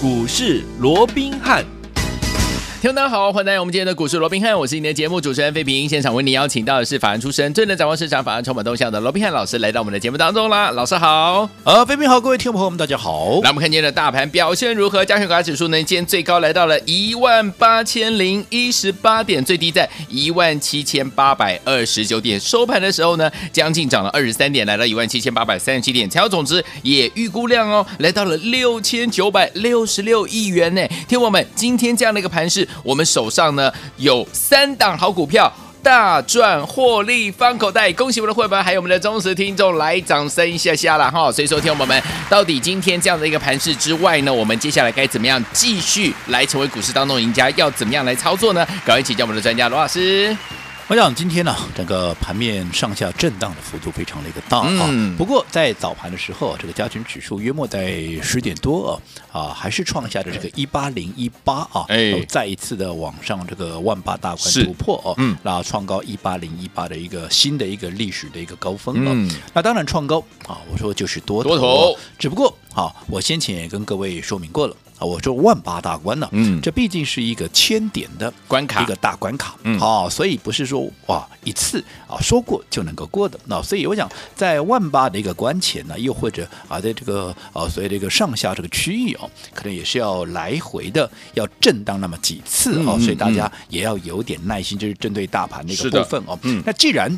股市罗宾汉。听众大家好，欢迎来到我们今天的股市罗宾汉，我是你的节目主持人费平。现场为你邀请到的是法案出身、最能掌握市场、法案充满动向的罗宾汉老师，来到我们的节目当中啦。老师好，呃，费平好，各位听众朋友们，大家好。那我们看今天的大盘表现如何？加权股价指数呢，今天最高来到了一万八千零一十八点，最低在一万七千八百二十九点，收盘的时候呢，将近涨了二十三点，来到一万七千八百三十七点，成交总值也预估量哦，来到了六千九百六十六亿元呢。听我们，今天这样的一个盘势，我们手上。呢有三档好股票，大赚获利方口袋，恭喜我们的会员，还有我们的忠实听众，来掌声一下下了哈！所以说，听友们到底今天这样的一个盘势之外呢，我们接下来该怎么样继续来成为股市当中赢家？要怎么样来操作呢？赶快请教我们的专家罗老师。我想今天呢，整个盘面上下震荡的幅度非常的一个大啊。嗯、不过在早盘的时候，这个加权指数约莫在十点多啊，啊还是创下的这个一八零一八啊，哎，再一次的往上这个万八大关突破哦，嗯，然后创高一八零一八的一个新的一个历史的一个高峰了。嗯，那当然创高啊，我说就是多头，多头，只不过啊，我先前也跟各位说明过了。啊，我说万八大关呢，嗯，这毕竟是一个千点的关卡，一个大关卡，嗯，好，所以不是说哇一次啊说过就能够过的，那所以我想在万八的一个关前呢，又或者啊在这个啊所谓的一个上下这个区域哦，可能也是要来回的要震荡那么几次哦，嗯，所以大家也要有点耐心，就是针对大盘的一个部分哦，嗯，那既然。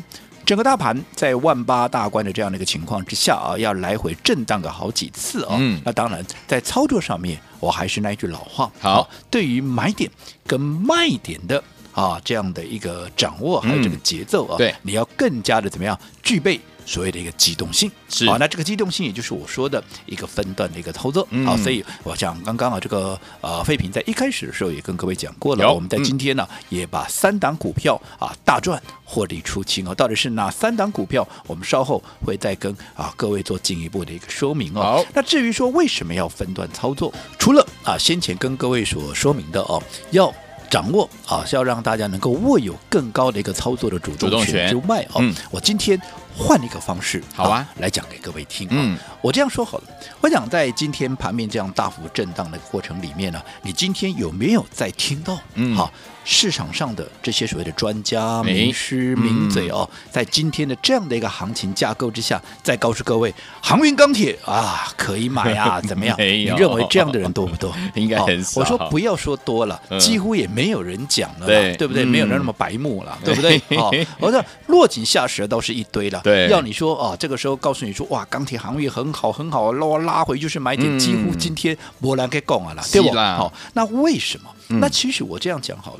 整个大盘在万八大关的这样的一个情况之下啊，要来回震荡个好几次啊，嗯，那当然在操作上面，我还是那句老话，好，对于买点跟卖点的啊这样的一个掌握，还有这个节奏啊，嗯、对，你要更加的怎么样具备。所谓的一个机动性是好，那这个机动性也就是我说的一个分段的一个操作，嗯、好，所以我想刚刚啊这个呃废品在一开始的时候也跟各位讲过了，我们在今天呢、嗯、也把三档股票啊大赚获利出清哦，到底是哪三档股票？我们稍后会再跟啊各位做进一步的一个说明哦。好，那至于说为什么要分段操作，除了啊先前跟各位所说明的哦要。掌握啊，是要让大家能够握有更高的一个操作的主动权之外哦，嗯、我今天换一个方式，好啊，啊来讲给各位听。嗯，我这样说好了，我想在今天盘面这样大幅震荡的过程里面呢，你今天有没有在听到？嗯，好。市场上的这些所谓的专家、名师、名嘴哦，在今天的这样的一个行情架构之下，再告诉各位，航运钢铁啊，可以买啊，怎么样？你认为这样的人多不多？应该很少。我说不要说多了，几乎也没有人讲了，对对不对？没有人那么白目了，对不对？好，我说落井下石倒是一堆了。对，要你说啊，这个时候告诉你说，哇，钢铁航运很好很好，拉拉回就是买点，几乎今天没人可以讲啊了，对不？好，那为什么？那其实我这样讲好了。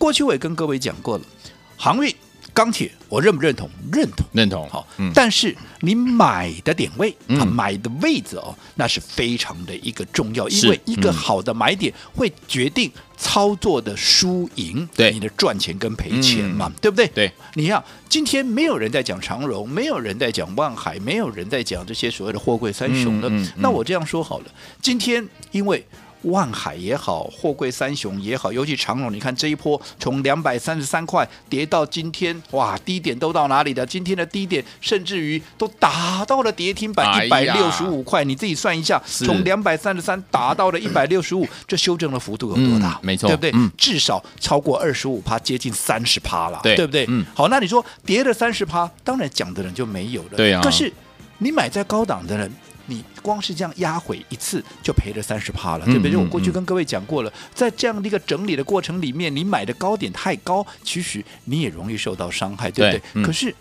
过去我也跟各位讲过了，航运、钢铁，我认不认同？认同，认同。好，嗯、但是你买的点位，嗯、啊，买的位置哦，那是非常的一个重要，因为一个好的买点会决定操作的输赢，对你的赚钱跟赔钱嘛，嗯、对不对？对，你看今天没有人在讲长荣，没有人在讲万海，没有人在讲这些所谓的货柜三雄的，那我这样说好了，今天因为。万海也好，货柜三雄也好，尤其长荣，你看这一波从两百三十三块跌到今天，哇，低点都到哪里的？今天的低点甚至于都打到了跌停板一百六十五块，你自己算一下，从两百三十三打到了一百六十五，这修正的幅度有多大？嗯、没错，对不对？嗯、至少超过二十五趴，接近三十趴了，对，对不对？嗯、好，那你说跌了三十趴，当然讲的人就没有了，对啊。可是你买在高档的人。你光是这样压回一次就赔了三十趴了，对不对？我过去跟各位讲过了，在这样的一个整理的过程里面，你买的高点太高，其实你也容易受到伤害，对不对？对，可是。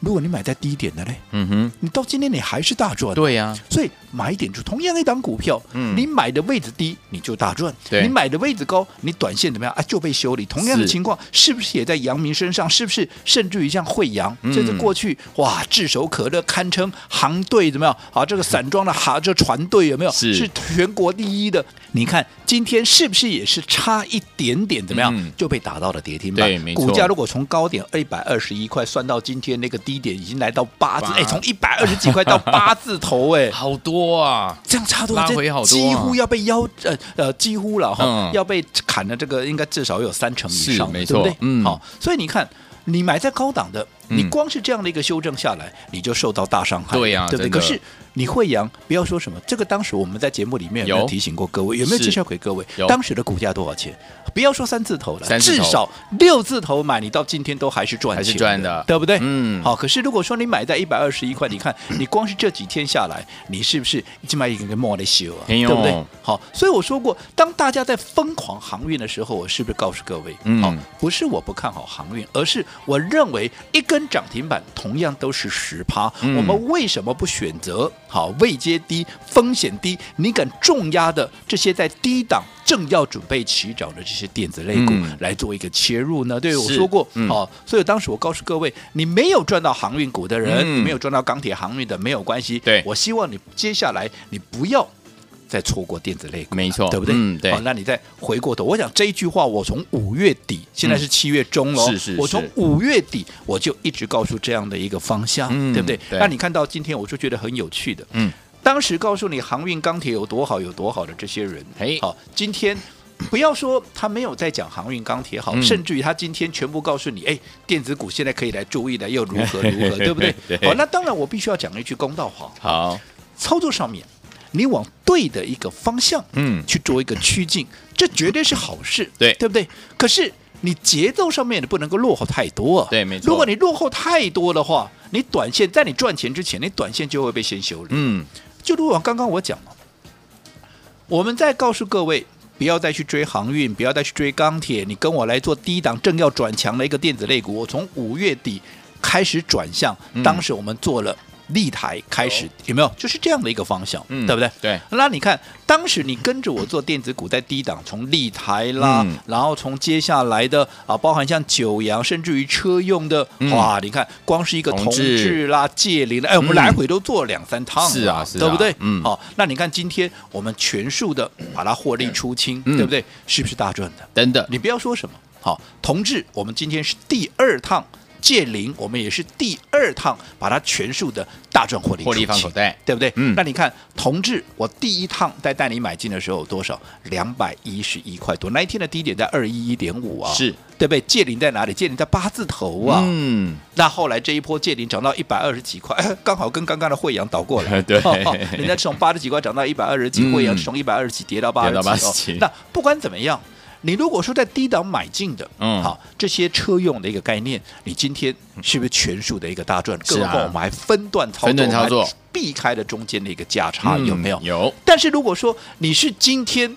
如果你买在低点的嘞，嗯哼，你到今天你还是大赚，对呀。所以买点就同样一档股票，嗯，你买的位置低，你就大赚；你买的位置高，你短线怎么样啊？就被修理。同样的情况，是不是也在阳明身上？是不是甚至于像慧洋，这是过去哇炙手可热，堪称行队怎么样？啊，这个散装的哈这船队有没有？是全国第一的。你看今天是不是也是差一点点怎么样就被打到了跌停板？对，没错。股价如果从高点一百二十一块算到今天那个。低点已经来到八字，哎，从一百二十几块到 八字头，哎，好多啊！这样差多，拉回好多，几乎要被腰，呃呃，几乎了哈，要被砍的这个应该至少有三成以上，没错，对不对？嗯，好，所以你看，你买在高档的，你光是这样的一个修正下来，你就受到大伤害，对呀，对不对？可是你惠阳，不要说什么，这个当时我们在节目里面有没有提醒过各位？有没有介绍给各位？当时的股价多少钱？不要说三字头了，至少六字头买，你到今天都还是赚钱，还是赚的，对不对？嗯，好。可是如果说你买在一百二十一块，你看你光是这几天下来，你是不是已经买一个个莫的修啊？对不对？好，所以我说过，当大家在疯狂航运的时候，我是不是告诉各位？嗯，好，不是我不看好航运，而是我认为一根涨停板同样都是十趴，我们为什么不选择好位阶低、风险低、你敢重压的这些在低档？正要准备起涨的这些电子类股来做一个切入呢？对，我说过，好，所以当时我告诉各位，你没有赚到航运股的人，没有赚到钢铁航运的没有关系。对，我希望你接下来你不要再错过电子类股，没错，对不对？嗯，对。好，那你再回过头，我想这一句话，我从五月底，现在是七月中了，是是，我从五月底我就一直告诉这样的一个方向，对不对？那你看到今天，我就觉得很有趣的，嗯。当时告诉你航运钢铁有多好有多好的这些人，哎，好，今天不要说他没有在讲航运钢铁好，嗯、甚至于他今天全部告诉你，哎，电子股现在可以来注意的又如何如何，对不对？对好，那当然我必须要讲一句公道话。好，操作上面你往对的一个方向，嗯，去做一个趋近，这绝对是好事，对，对不对？可是你节奏上面你不能够落后太多啊，对，没错。如果你落后太多的话，你短线在你赚钱之前，你短线就会被先修理，嗯。就如我刚刚我讲了，我们再告诉各位，不要再去追航运，不要再去追钢铁，你跟我来做低档正要转强的一个电子类股。我从五月底开始转向，当时我们做了。立台开始有没有？就是这样的一个方向，嗯、对不对？对。那你看，当时你跟着我做电子股，在低档，从立台啦，嗯、然后从接下来的啊，包含像九阳，甚至于车用的，嗯、哇！你看，光是一个同志啦、界霖的，哎，我们来回都做了两三趟，是啊，是啊，对不对？嗯。好，那你看今天我们全数的把它获利出清，嗯、对不对？是不是大赚的？等等，你不要说什么。好，同志，我们今天是第二趟。界霖，我们也是第二趟把它全数的大赚获利，获利放口袋，对不对？嗯。那你看，同志，我第一趟在带你买进的时候有多少？两百一十一块多。那一天的低点在二一一点五啊，是对不对？借零在哪里？借零在八字头啊。嗯。那后来这一波借零涨到一百二十几块，刚好跟刚刚的惠阳倒过来。对。人家从八十几块涨到一百二十几，慧洋从一百二十几跌到八十几。那不管怎么样。你如果说在低档买进的，嗯，好，这些车用的一个概念，你今天是不是全数的一个大赚？更何况我们还分段操作，分段操作，避开了中间的一个价差，有没有？有。但是如果说你是今天，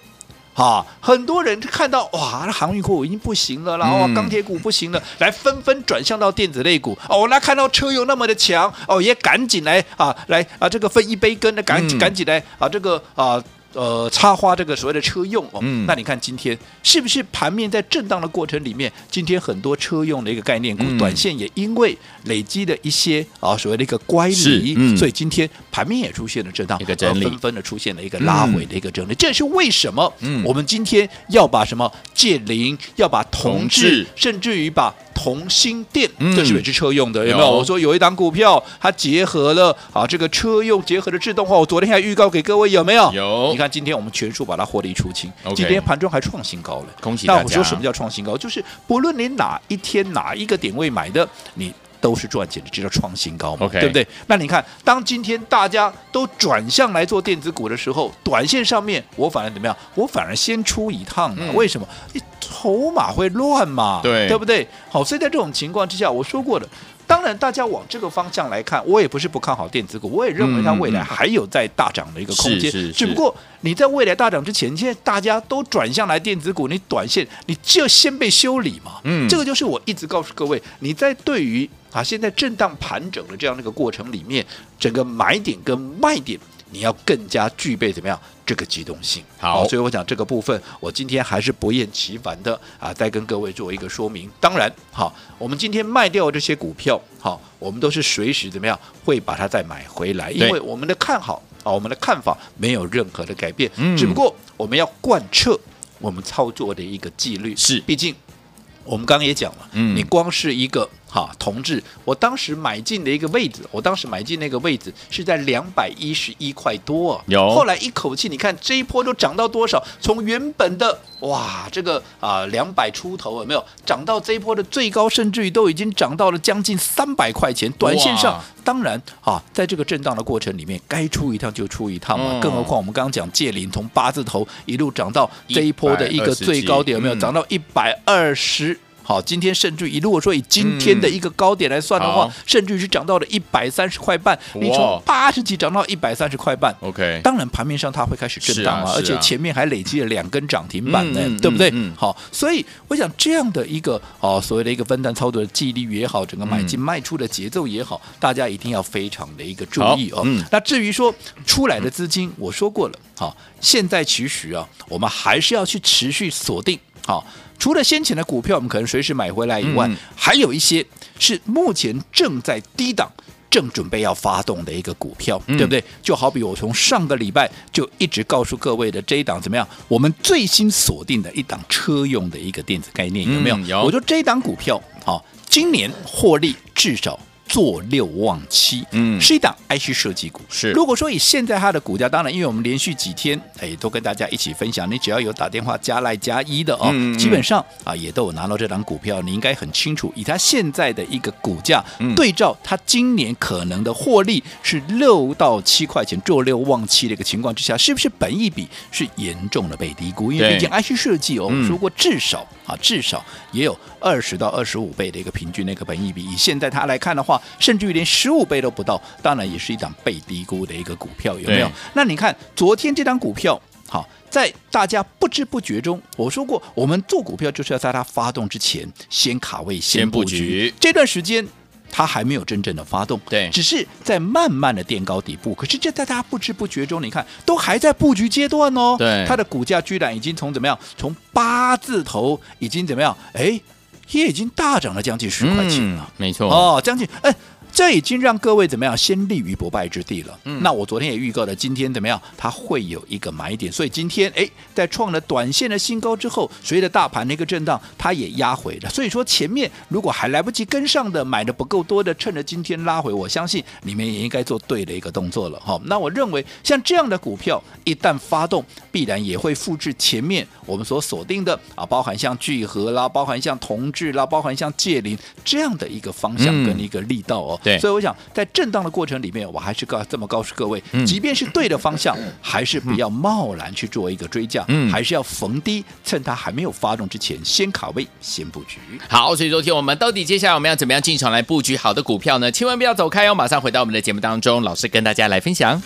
啊，很多人看到哇，那航运股已经不行了，然后钢铁股不行了，来纷纷转向到电子类股。哦，那看到车用那么的强，哦，也赶紧来啊，来啊，这个分一杯羹的，赶紧赶紧来啊，这个啊。呃，插花这个所谓的车用哦，嗯、那你看今天是不是盘面在震荡的过程里面，今天很多车用的一个概念股，嗯、短线也因为累积的一些啊所谓的一个乖离，嗯、所以今天盘面也出现了震荡，一个整理，纷纷的出现了一个拉回的一个整理。嗯、这是为什么？嗯，我们今天要把什么借零，要把同质，甚至于把。同心电，这是也是车用的，有没有？我说有一档股票，它结合了啊，这个车用结合的自动化。我昨天还预告给各位，有没有？有。你看今天我们全数把它获利出清，今天盘中还创新高了，恭喜大家。那我说什么叫创新高？就是不论你哪一天哪一个点位买的，你都是赚钱的，这叫创新高嘛，对不对？那你看，当今天大家都转向来做电子股的时候，短线上面我反而怎么样？我反而先出一趟，为什么？你筹码会乱嘛？对，对不对？好，所以在这种情况之下，我说过的，当然大家往这个方向来看，我也不是不看好电子股，我也认为它未来还有在大涨的一个空间。嗯嗯、只不过你在未来大涨之前，现在大家都转向来电子股，你短线你就先被修理嘛。嗯，这个就是我一直告诉各位，你在对于啊现在震荡盘整的这样的一个过程里面，整个买点跟卖点。你要更加具备怎么样这个机动性？好，所以我讲这个部分，我今天还是不厌其烦的啊，再跟各位做一个说明。当然，好，我们今天卖掉这些股票，好，我们都是随时怎么样会把它再买回来，因为我们的看好啊，我们的看法没有任何的改变，嗯，只不过我们要贯彻我们操作的一个纪律。是，毕竟我们刚刚也讲了，嗯，你光是一个哈，同志，我当时买进的一个位置，我当时买进那个位置是在两百一十一块多，啊，有。后来一口气，你看这一波都涨到多少？从原本的哇，这个啊两百出头有没有涨到这一波的最高，甚至于都已经涨到了将近三百块钱。短线上，当然啊，在这个震荡的过程里面，该出一趟就出一趟嘛。嗯、更何况我们刚刚讲借零从八字头一路涨到这一波的一个最高点，有没有涨到一百二十？好，今天甚至于如果说以今天的一个高点来算的话，嗯、甚至于是涨到了一百三十块半，你从八十几涨到一百三十块半，OK，当然盘面上它会开始震荡啊，啊。而且前面还累积了两根涨停板呢，嗯、对不对？嗯、好，所以我想这样的一个哦，所谓的一个分段操作的纪律也好，整个买进卖出的节奏也好，嗯、大家一定要非常的一个注意哦。嗯、那至于说出来的资金，我说过了，好，现在其实啊，我们还是要去持续锁定，好。除了先前的股票，我们可能随时买回来以外，嗯、还有一些是目前正在低档、正准备要发动的一个股票，嗯、对不对？就好比我从上个礼拜就一直告诉各位的这一档怎么样？我们最新锁定的一档车用的一个电子概念有没有？嗯、有。我说这一档股票，好，今年获利至少。做六望七，嗯，是一档 IC 设计股。是，如果说以现在它的股价，当然，因为我们连续几天，哎，都跟大家一起分享，你只要有打电话加赖加一的哦，嗯嗯、基本上啊，也都有拿到这档股票，你应该很清楚，以它现在的一个股价，嗯、对照它今年可能的获利是六到七块钱，做六望七的一个情况之下，是不是本益比是严重的被低估？因为毕竟 IC 设计哦，我们说过至少啊，至少也有二十到二十五倍的一个平均那个本益比，以现在它来看的话。甚至于连十五倍都不到，当然也是一档被低估的一个股票，有没有？那你看昨天这档股票，好，在大家不知不觉中，我说过，我们做股票就是要在它发动之前先卡位、先布局。布局这段时间它还没有真正的发动，对，只是在慢慢的垫高底部。可是这在大家不知不觉中，你看都还在布局阶段哦。对，它的股价居然已经从怎么样？从八字头已经怎么样？哎，也已经大涨了将近十块钱了。嗯、没错哦，将近哎。这已经让各位怎么样先立于不败之地了。嗯，那我昨天也预告了，今天怎么样？它会有一个买点，所以今天哎，在创了短线的新高之后，随着大盘的一个震荡，它也压回了。所以说前面如果还来不及跟上的，买的不够多的，趁着今天拉回，我相信你们也应该做对的一个动作了哈。那我认为像这样的股票一旦发动，必然也会复制前面我们所锁定的啊，包含像聚合啦，包含像同志啦，包含像界霖这样的一个方向跟一个力道哦。对，所以我想在震荡的过程里面，我还是告这么告诉各位，即便是对的方向，还是不要贸然去做一个追价，嗯，还是要逢低趁它还没有发动之前先卡位、先布局。好，所以昨天我们到底接下来我们要怎么样进场来布局好的股票呢？千万不要走开哦，马上回到我们的节目当中，老师跟大家来分享。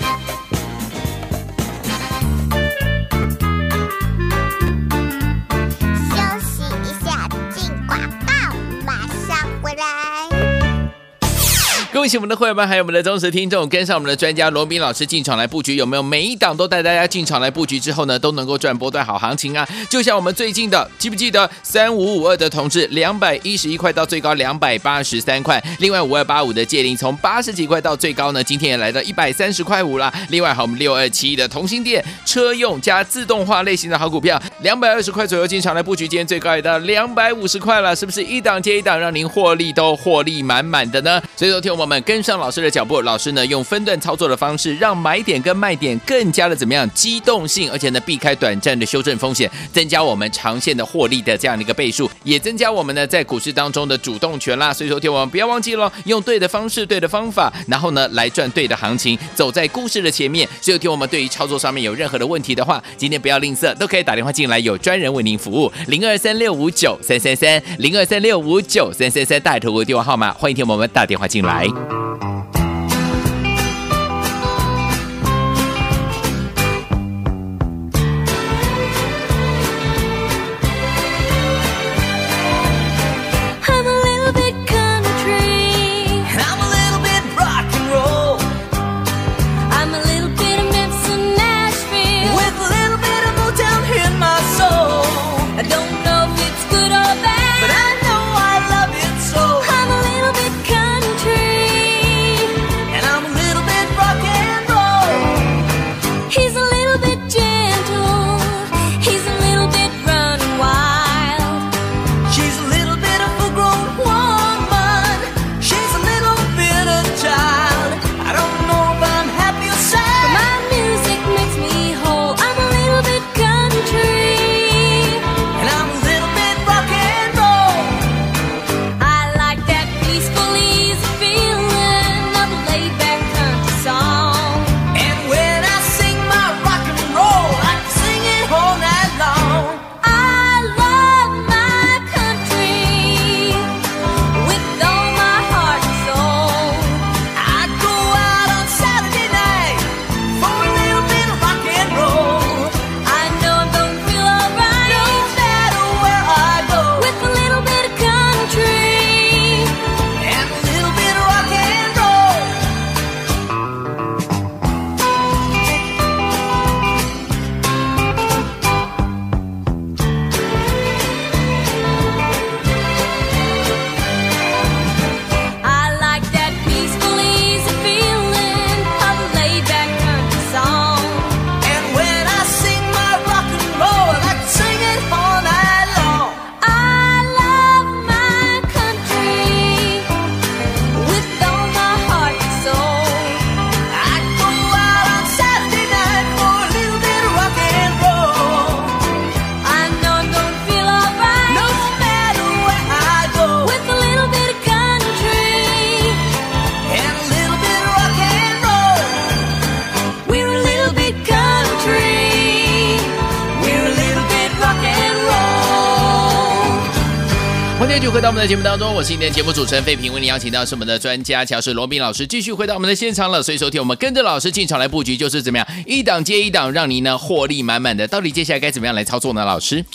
恭喜我们的会员们，还有我们的忠实听众，跟上我们的专家罗宾老师进场来布局，有没有？每一档都带大家进场来布局之后呢，都能够赚波段好行情啊！就像我们最近的，记不记得三五五二的同志，两百一十一块到最高两百八十三块。另外五二八五的界霖，从八十几块到最高呢，今天也来到一百三十块五了。另外还有我们六二七的同心电，车用加自动化类型的好股票，两百二十块左右进场来布局，今天最高也到两百五十块了，是不是一档接一档，让您获利都获利满满的呢？所以说，听我们。跟上老师的脚步，老师呢用分段操作的方式，让买点跟卖点更加的怎么样机动性，而且呢避开短暂的修正风险，增加我们长线的获利的这样的一个倍数，也增加我们呢在股市当中的主动权啦。所以说，听我们不要忘记了，用对的方式、对的方法，然后呢来赚对的行情，走在故事的前面。所以，听我们对于操作上面有任何的问题的话，今天不要吝啬，都可以打电话进来，有专人为您服务，零二三六五九三三三，零二三六五九三三三，带头的电话号码，欢迎听我们打电话进来。Thank you. 继续回到我们的节目当中，我是今天节目主持人费平，为您邀请到是我们的专家乔氏罗宾老师，继续回到我们的现场了。所以，收听我们跟着老师进场来布局，就是怎么样一档接一档，让您呢获利满满的。到底接下来该怎么样来操作呢？老师，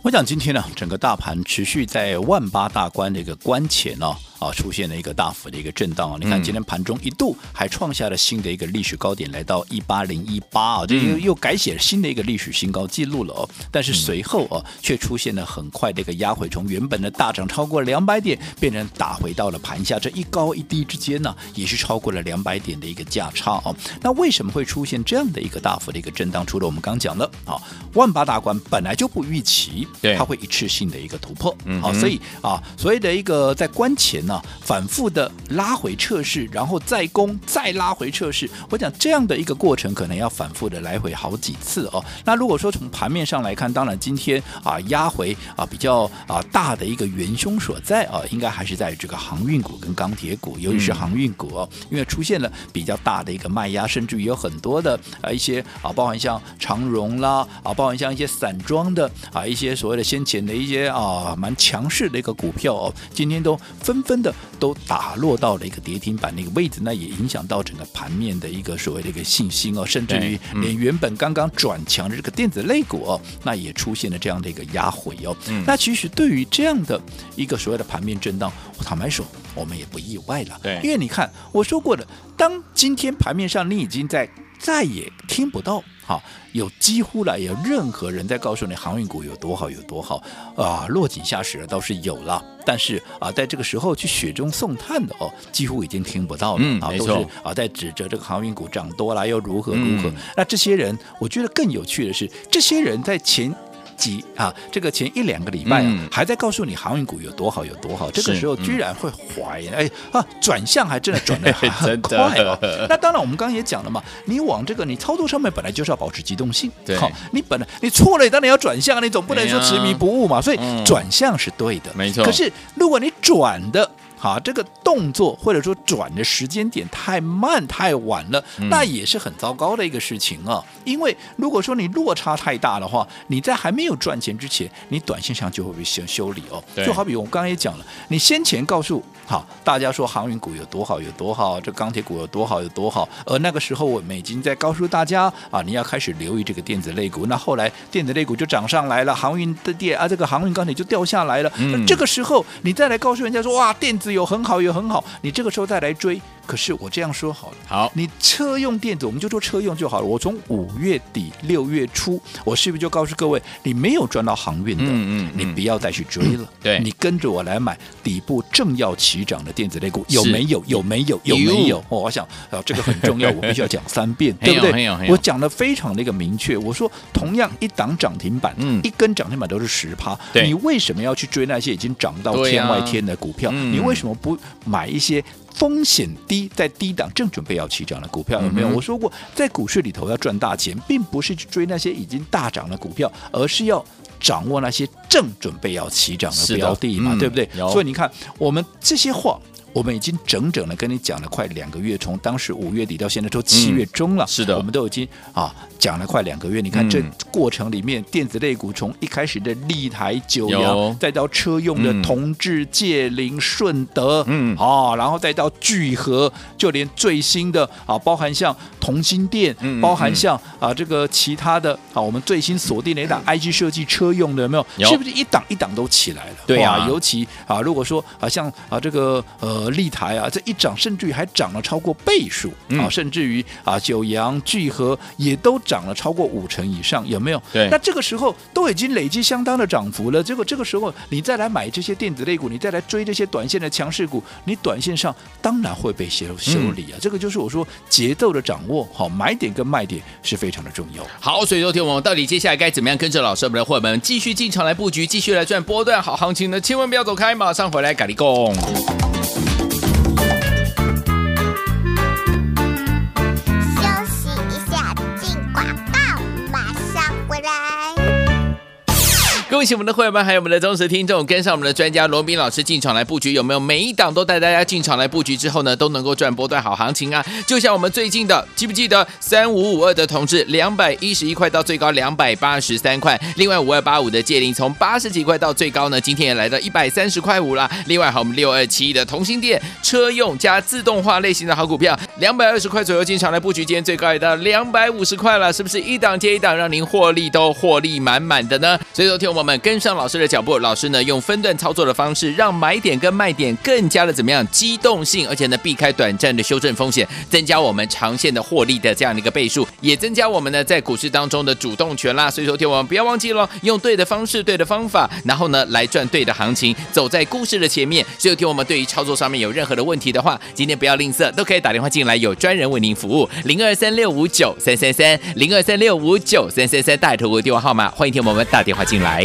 我想今天呢，整个大盘持续在万八大关的一个关前哦。啊，出现了一个大幅的一个震荡啊！你看今天盘中一度还创下了新的一个历史高点，来到一八零一八啊，这又又改写了新的一个历史新高记录了哦。但是随后啊，却出现了很快的一个压回，从原本的大涨超过两百点，变成打回到了盘下，这一高一低之间呢，也是超过了两百点的一个价差哦。那为什么会出现这样的一个大幅的一个震荡？除了我们刚讲的啊，万八大关本来就不预期，对，它会一次性的一个突破，嗯，好，所以啊，所谓的一个在关前。那反复的拉回测试，然后再攻，再拉回测试。我讲这样的一个过程，可能要反复的来回好几次哦。那如果说从盘面上来看，当然今天啊压回啊比较啊大的一个元凶所在啊，应该还是在这个航运股跟钢铁股，尤其是航运股哦，因为出现了比较大的一个卖压，甚至于有很多的啊一些啊，包含像长荣啦啊，包含像一些散装的啊一些所谓的先前的一些啊蛮强势的一个股票哦，今天都纷纷。的都打落到了一个跌停板那个位置，那也影响到整个盘面的一个所谓的一个信心哦，甚至于连原本刚刚转强的这个电子类股哦，那也出现了这样的一个压回哦。嗯、那其实对于这样的一个所谓的盘面震荡，我坦白说，我们也不意外了。对，因为你看我说过的，当今天盘面上你已经在。再也听不到，哈，有几乎了有任何人在告诉你航运股有多好有多好啊，落井下石了倒是有了，但是啊，在这个时候去雪中送炭的哦，几乎已经听不到了，嗯，啊，都是啊在指责这个航运股涨多了又如何如何。嗯、那这些人，我觉得更有趣的是，这些人在前。几啊，这个前一两个礼拜啊，嗯、还在告诉你航运股有多好有多好，这个时候居然会怀疑，嗯、哎啊，转向还真的转 的很快哦。那当然，我们刚刚也讲了嘛，你往这个你操作上面本来就是要保持机动性，对好，你本来你错了，你当然要转向，你总不能说执迷不悟嘛，所以转向是对的，没错。可是如果你转的。好，这个动作或者说转的时间点太慢太晚了，嗯、那也是很糟糕的一个事情啊。因为如果说你落差太大的话，你在还没有赚钱之前，你短线上就会被修修理哦。对就好比我刚刚也讲了，你先前告诉好大家说航运股有多好有多好，这钢铁股有多好有多好，而那个时候我们已经在告诉大家啊，你要开始留意这个电子类股。那后来电子类股就涨上来了，航运的电啊，这个航运钢铁就掉下来了。嗯、那这个时候你再来告诉人家说哇，电子。有很好，有很好，你这个时候再来追。可是我这样说好了，好，你车用电子，我们就做车用就好了。我从五月底六月初，我是不是就告诉各位，你没有赚到航运的，嗯嗯，你不要再去追了。对，你跟着我来买底部正要起涨的电子类股，有没有？有没有？有没有？我想啊，这个很重要，我必须要讲三遍，对不对？我讲的非常的一个明确，我说同样一档涨停板，嗯，一根涨停板都是十趴，你为什么要去追那些已经涨到天外天的股票？你为什么不买一些？风险低，在低档正准备要起涨的股票有没有？我说过，在股市里头要赚大钱，并不是去追那些已经大涨的股票，而是要掌握那些正准备要起涨的标的嘛，对不对？所以你看，我们这些话。我们已经整整的跟你讲了快两个月，从当时五月底到现在都七月中了，嗯、是的，我们都已经啊讲了快两个月。你看这过程里面，电子类股从一开始的立台、九阳，再到车用的同志、界林、顺德，嗯，啊，然后再到聚合，就连最新的啊，包含像同心电，嗯、包含像啊这个其他的啊，我们最新锁定的一档 IG 设计车用的有没有？有是不是一档一档都起来了？对啊，尤其啊，如果说啊像啊这个呃。呃，立台啊，这一涨，甚至于还涨了超过倍数、嗯、啊，甚至于啊，九阳、聚合也都涨了超过五成以上，有没有？对。那这个时候都已经累积相当的涨幅了，结果这个时候你再来买这些电子类股，你再来追这些短线的强势股，你短线上当然会被修修理啊。嗯、这个就是我说节奏的掌握，好，买点跟卖点是非常的重要。好，所以说天我们到底接下来该怎么样跟着老师我们的伙伴们继续进场来布局，继续来赚波段好行情呢？千万不要走开，马上回来，咖哩贡。恭喜我们的会员们，还有我们的忠实听众，跟上我们的专家罗宾老师进场来布局，有没有每一档都带大家进场来布局之后呢，都能够赚波段好行情啊？就像我们最近的，记不记得三五五二的同志，两百一十一块到最高两百八十三块，另外五二八五的界霖从八十几块到最高呢，今天也来到一百三十块五了。另外还有我们六二七的同心电车用加自动化类型的好股票，两百二十块左右进场来布局，今天最高也到两百五十块了，是不是一档接一档，让您获利都获利满满的呢？所以说，听我们跟上老师的脚步，老师呢用分段操作的方式，让买点跟卖点更加的怎么样机动性，而且呢避开短暂的修正风险，增加我们长线的获利的这样的一个倍数，也增加我们呢在股市当中的主动权啦。所以说，听我们不要忘记了，用对的方式、对的方法，然后呢来赚对的行情，走在故事的前面。所以听我们对于操作上面有任何的问题的话，今天不要吝啬，都可以打电话进来，有专人为您服务，零二三六五九三三三，零二三六五九三三三，大头的电话号码，欢迎听我们打电话进来。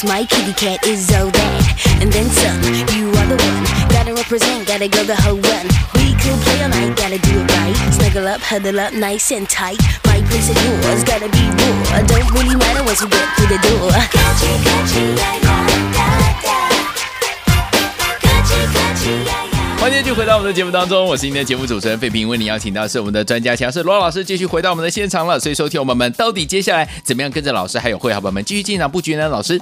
Cause my kitty cat is all that And then some, you are the one. Gotta represent, gotta go the whole run We could play all night, gotta do it right. Snuggle up, huddle up, nice and tight. My place and yours, gotta be real I don't really matter once we get through the door. Kachi, kachi, yeah, yeah, da, da Kachi, kachi, yeah. 欢迎继续回到我们的节目当中，我是今天的节目主持人费平，为你邀请到是我们的专家强势罗老师，继续回到我们的现场了。所以，收听我们们到底接下来怎么样跟着老师还有会好朋友们继续进场布局呢？老师。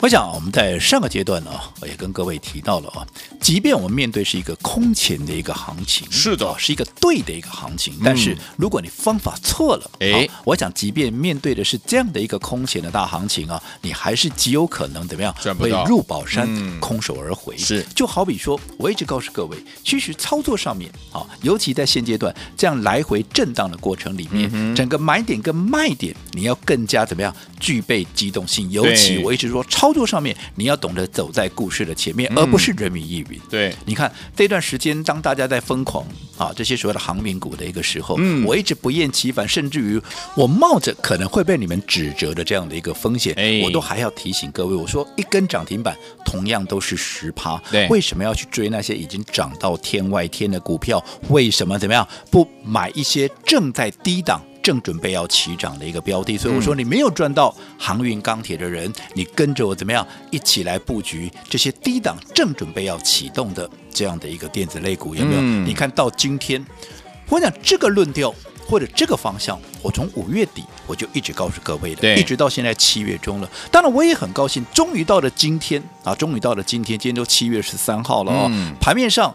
我想我们在上个阶段呢，我也跟各位提到了啊，即便我们面对是一个空前的一个行情，是的，是一个对的一个行情，但是如果你方法错了，哎，我想即便面对的是这样的一个空前的大行情啊，你还是极有可能怎么样会入宝山空手而回。是，就好比说，我一直告诉各位，其实操作上面啊，尤其在现阶段这样来回震荡的过程里面，整个买点跟卖点，你要更加怎么样具备机动性，尤其我一直说超。操作上面，你要懂得走在故事的前面，而不是人云亦云。对，你看这段时间，当大家在疯狂啊这些所谓的航民股的一个时候，嗯，我一直不厌其烦，甚至于我冒着可能会被你们指责的这样的一个风险，哎，我都还要提醒各位，我说一根涨停板同样都是十趴，对，为什么要去追那些已经涨到天外天的股票？为什么怎么样不买一些正在低档？正准备要起涨的一个标的，所以我说你没有赚到航运钢铁的人，你跟着我怎么样一起来布局这些低档正准备要启动的这样的一个电子类股，有没有？嗯、你看到今天，我讲这个论调或者这个方向，我从五月底我就一直告诉各位的，一直到现在七月中了。当然我也很高兴，终于到了今天啊，终于到了今天，今天都七月十三号了啊、哦，嗯、盘面上。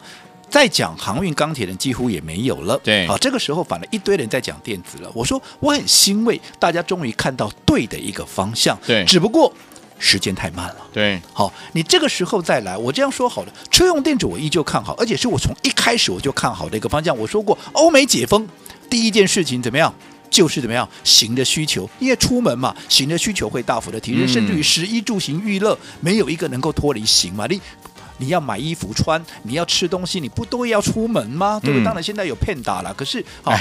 再讲航运钢铁人几乎也没有了，对，好，这个时候反而一堆人在讲电子了。我说我很欣慰，大家终于看到对的一个方向，对，只不过时间太慢了，对，好，你这个时候再来，我这样说好了，车用电子我依旧看好，而且是我从一开始我就看好的一个方向。我说过，欧美解封第一件事情怎么样，就是怎么样？行的需求，因为出门嘛，行的需求会大幅的提升，嗯、甚至于十一住行娱乐没有一个能够脱离行嘛，你。你要买衣服穿，你要吃东西，你不都要出门吗？对不对？嗯、当然现在有骗打了，可是 啊，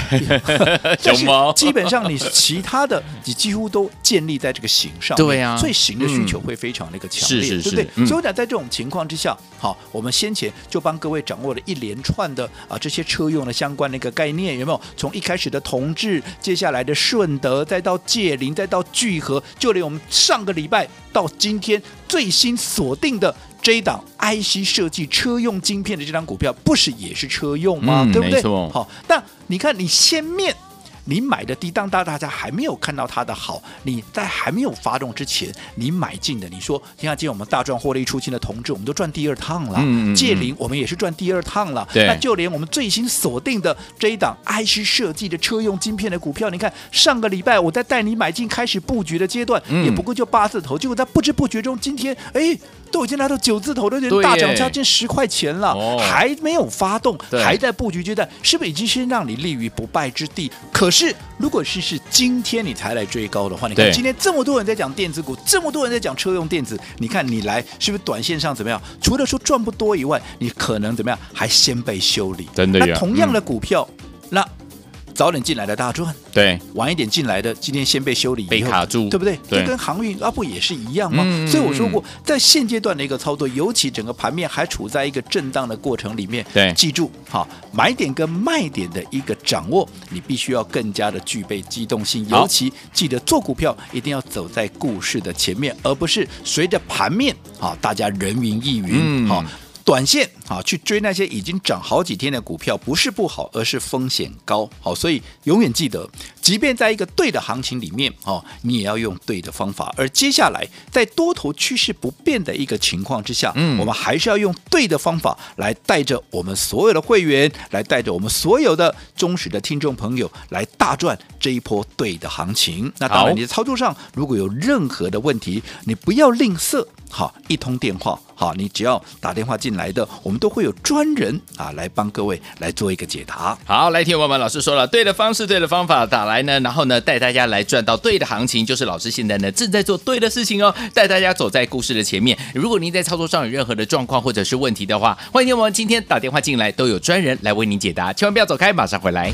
但是基本上你其他的你几乎都建立在这个行上，对呀、啊，所以行的需求会非常的一个强烈，对不对？嗯、所以我讲在这种情况之下，好，我们先前就帮各位掌握了一连串的啊这些车用的相关的一个概念，有没有？从一开始的同志，接下来的顺德，再到界林，再到聚合，就连我们上个礼拜到今天最新锁定的。这一档 IC 设计车用晶片的这张股票，不是也是车用吗？嗯、对不对？好，那你看你先面。你买的低档，大大家还没有看到它的好。你在还没有发动之前，你买进的，你说，你看今天我们大赚获利出清的同志，我们都赚第二趟了。嗯，界霖我们也是赚第二趟了。对，那就连我们最新锁定的这一档 IC 设计的车用晶片的股票，你看上个礼拜我在带你买进开始布局的阶段，嗯、也不过就八字头，结果在不知不觉中，今天哎，都已经来到九字头，都已经大涨，将近十块钱了，哦、还没有发动，还在布局阶段，是不是已经先让你立于不败之地？可是如果是是今天你才来追高的话，你看今天这么多人在讲电子股，这么多人在讲车用电子，你看你来是不是短线上怎么样？除了说赚不多以外，你可能怎么样？还先被修理。真的呀。那同样的股票，嗯、那。早点进来的大赚，对；晚一点进来的，今天先被修理，被卡住，对不对？对，跟航运啊不也是一样吗？嗯、所以我说过，在现阶段的一个操作，尤其整个盘面还处在一个震荡的过程里面，对，记住哈，买点跟卖点的一个掌握，你必须要更加的具备机动性，尤其记得做股票一定要走在故事的前面，而不是随着盘面啊，大家人云亦云，好、嗯。短线啊，去追那些已经涨好几天的股票，不是不好，而是风险高。好，所以永远记得，即便在一个对的行情里面哦，你也要用对的方法。而接下来，在多头趋势不变的一个情况之下，嗯，我们还是要用对的方法来带着我们所有的会员，来带着我们所有的忠实的听众朋友来大赚这一波对的行情。那当然，你的操作上如果有任何的问题，你不要吝啬。好，一通电话，好，你只要打电话进来的，我们都会有专人啊来帮各位来做一个解答。好，来听我们老师说了，对的方式，对的方法打来来呢，然后呢带大家来赚到对的行情，就是老师现在呢正在做对的事情哦，带大家走在故事的前面。如果您在操作上有任何的状况或者是问题的话，欢迎我们今天打电话进来，都有专人来为您解答，千万不要走开，马上回来。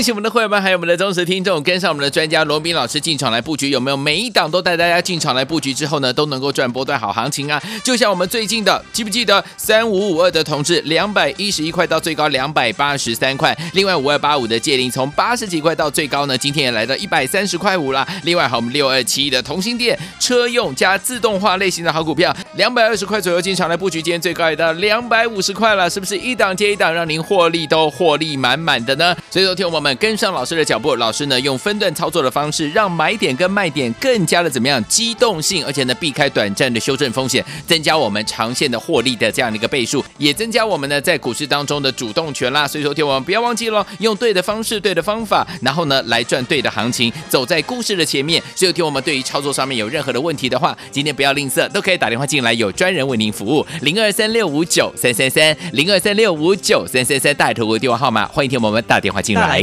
恭喜我们的会员们，还有我们的忠实听众，跟上我们的专家罗宾老师进场来布局，有没有每一档都带大家进场来布局之后呢，都能够赚波段好行情啊？就像我们最近的，记不记得三五五二的同志，两百一十一块到最高两百八十三块，另外五二八五的界霖从八十几块到最高呢，今天也来到一百三十块五了。另外还有我们六二七的同心电车用加自动化类型的好股票，两百二十块左右进场来布局，今天最高也到两百五十块了，是不是一档接一档，让您获利都获利满满的呢？所以说，听我们。跟上老师的脚步，老师呢用分段操作的方式，让买点跟卖点更加的怎么样机动性，而且呢避开短暂的修正风险，增加我们长线的获利的这样的一个倍数，也增加我们呢在股市当中的主动权啦。所以说，听我们不要忘记了，用对的方式、对的方法，然后呢来赚对的行情，走在故事的前面。所以，听我们对于操作上面有任何的问题的话，今天不要吝啬，都可以打电话进来，有专人为您服务，零二三六五九三三三，零二三六五九三三三，大头的电话号码，欢迎听我们打电话进来。